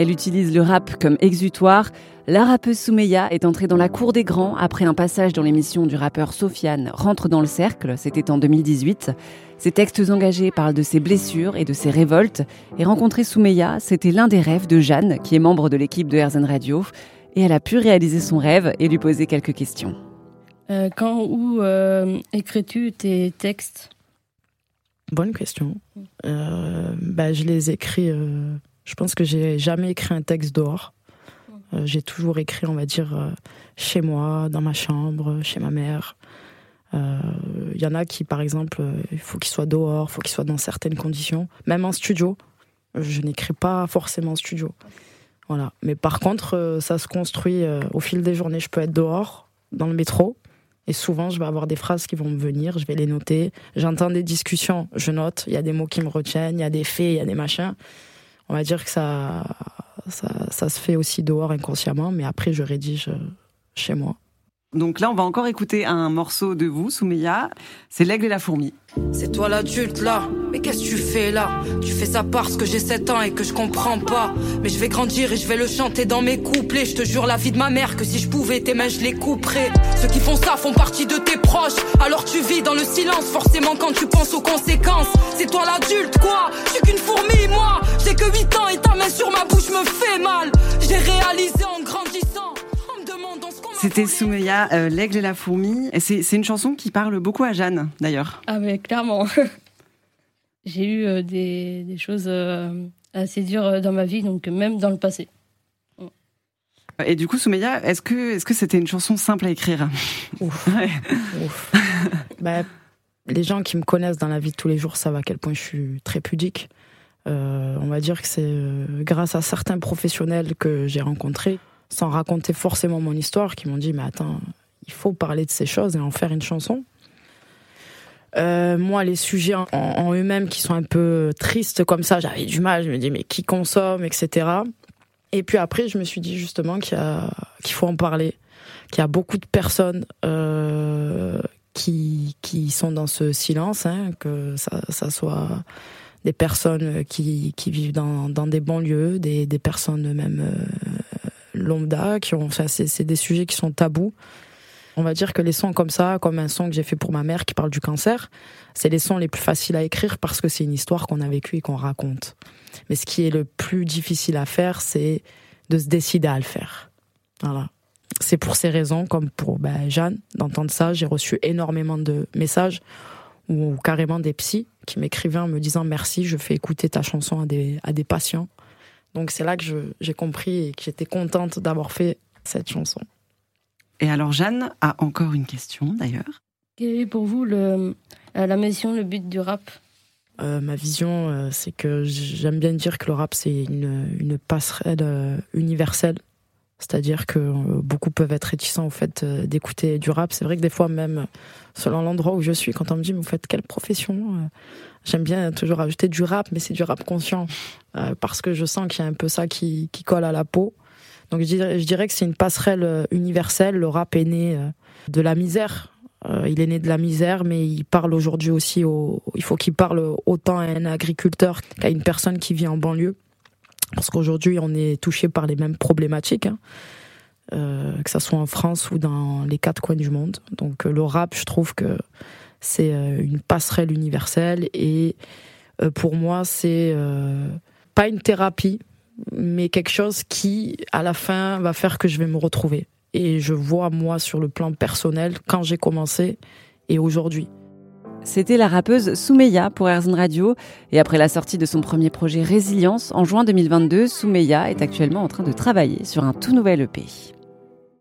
Elle utilise le rap comme exutoire. La rappeuse Soumeya est entrée dans la cour des grands après un passage dans l'émission du rappeur Sofiane Rentre dans le cercle, c'était en 2018. Ses textes engagés parlent de ses blessures et de ses révoltes. Et rencontrer Soumeya, c'était l'un des rêves de Jeanne, qui est membre de l'équipe de RZN Radio. Et elle a pu réaliser son rêve et lui poser quelques questions. Euh, quand ou euh, écris-tu tes textes? Bonne question. Euh, bah, je les écris. Je pense que j'ai jamais écrit un texte dehors. j'ai toujours écrit, on va dire, chez moi, dans ma chambre, chez ma mère. Il y en a qui, par exemple, il faut qu'ils soient dehors, il faut qu'ils soient dans certaines conditions. Même en studio, je n'écris pas forcément en studio. Voilà. Mais par contre, ça se construit au fil des journées. Je peux être dehors, dans le métro, et souvent, je vais avoir des phrases qui vont me venir, je vais les noter. J'entends des discussions, je note. Il y a des mots qui me retiennent, il y a des faits, il y a des machins. On va dire que ça, se fait aussi dehors inconsciemment, mais après, je rédige chez moi. Donc là, on va encore écouter un morceau de vous, Soumeya. C'est L'aigle et la fourmi. C'est toi l'adulte là, mais qu'est-ce que tu fais là? Tu fais ça parce que j'ai 7 ans et que je comprends pas. Mais je vais grandir et je vais le chanter dans mes couplets. Je te jure la vie de ma mère que si je pouvais tes mains je les couperais. Ceux qui font ça font partie de tes proches. Alors tu vis dans le silence, forcément quand tu penses aux conséquences. C'est toi l'adulte quoi? Je suis qu'une fourmi moi. J'ai que 8 ans et ta main sur ma bouche me fait mal. J'ai réalisé en grandissant. C'était Soumeya, euh, L'aigle et la fourmi. C'est une chanson qui parle beaucoup à Jeanne, d'ailleurs. Ah, mais clairement. J'ai eu euh, des, choses euh, assez dures dans ma vie, donc même dans le passé. Et du coup, Soumeya, est-ce que est-ce que c'était une chanson simple à écrire? Ouf. Ouf. bah, les gens qui me connaissent dans la vie de tous les jours savent à quel point je suis très pudique. on va dire que c'est grâce à certains professionnels que j'ai rencontrés sans raconter forcément mon histoire, qui m'ont dit mais attends, il faut parler de ces choses et en faire une chanson. Euh, moi, les sujets en, eux-mêmes qui sont un peu tristes comme ça, j'avais du mal. Je me dis mais qui consomme, etc. Et puis après, je me suis dit justement qu'il faut en parler, qu'il y a beaucoup de personnes euh, qui qui sont dans ce silence, hein, que ça soit des personnes qui, qui vivent dans, dans des banlieues, des, des personnes même euh, lambda, qui ont, enfin, c'est des sujets qui sont tabous. On va dire que les sons comme ça, comme un son que j'ai fait pour ma mère qui parle du cancer, c'est les sons les plus faciles à écrire parce que c'est une histoire qu'on a vécue et qu'on raconte. Mais ce qui est le plus difficile à faire, c'est de se décider à le faire. Voilà. C'est pour ces raisons, comme pour ben, Jeanne, d'entendre ça, j'ai reçu énormément de messages ou carrément des psys qui m'écrivaient en me disant merci, je fais écouter ta chanson à des, à des patients donc c'est là que j'ai compris et que j'étais contente d'avoir fait cette chanson. Et alors Jeanne a encore une question d'ailleurs. Quelle est pour vous le, euh, la mission, le but du rap? Euh, Ma vision, euh, c'est que j'aime bien dire que le rap c'est une, une, passerelle universelle. C'est-à-dire que beaucoup peuvent être réticents au fait d'écouter du rap. C'est vrai que des fois même, selon l'endroit où je suis, quand on me dit mais vous faites quelle profession J'aime bien toujours ajouter du rap, mais c'est du rap conscient. Euh, parce que je sens qu'il y a un peu ça qui, qui colle à la peau. Donc je dirais, je dirais que c'est une passerelle euh, universelle. Le rap est né euh, de la misère. il est né de la misère, mais il parle aujourd'hui aussi au, il faut qu'il parle autant à un agriculteur qu'à une personne qui vit en banlieue. Parce qu'aujourd'hui, on est touché par les mêmes problématiques. Hein. que ça soit en France ou dans les quatre coins du monde. Donc le rap, je trouve que c'est une passerelle universelle et pour moi, c'est pas une thérapie, mais quelque chose qui, à la fin, va faire que je vais me retrouver. Et je vois, moi, sur le plan personnel, quand j'ai commencé et aujourd'hui. C'était la rappeuse Soumeya pour Airzone Radio. Et après la sortie de son premier projet Résilience en juin 2022, Soumeya est actuellement en train de travailler sur un tout nouvel EP.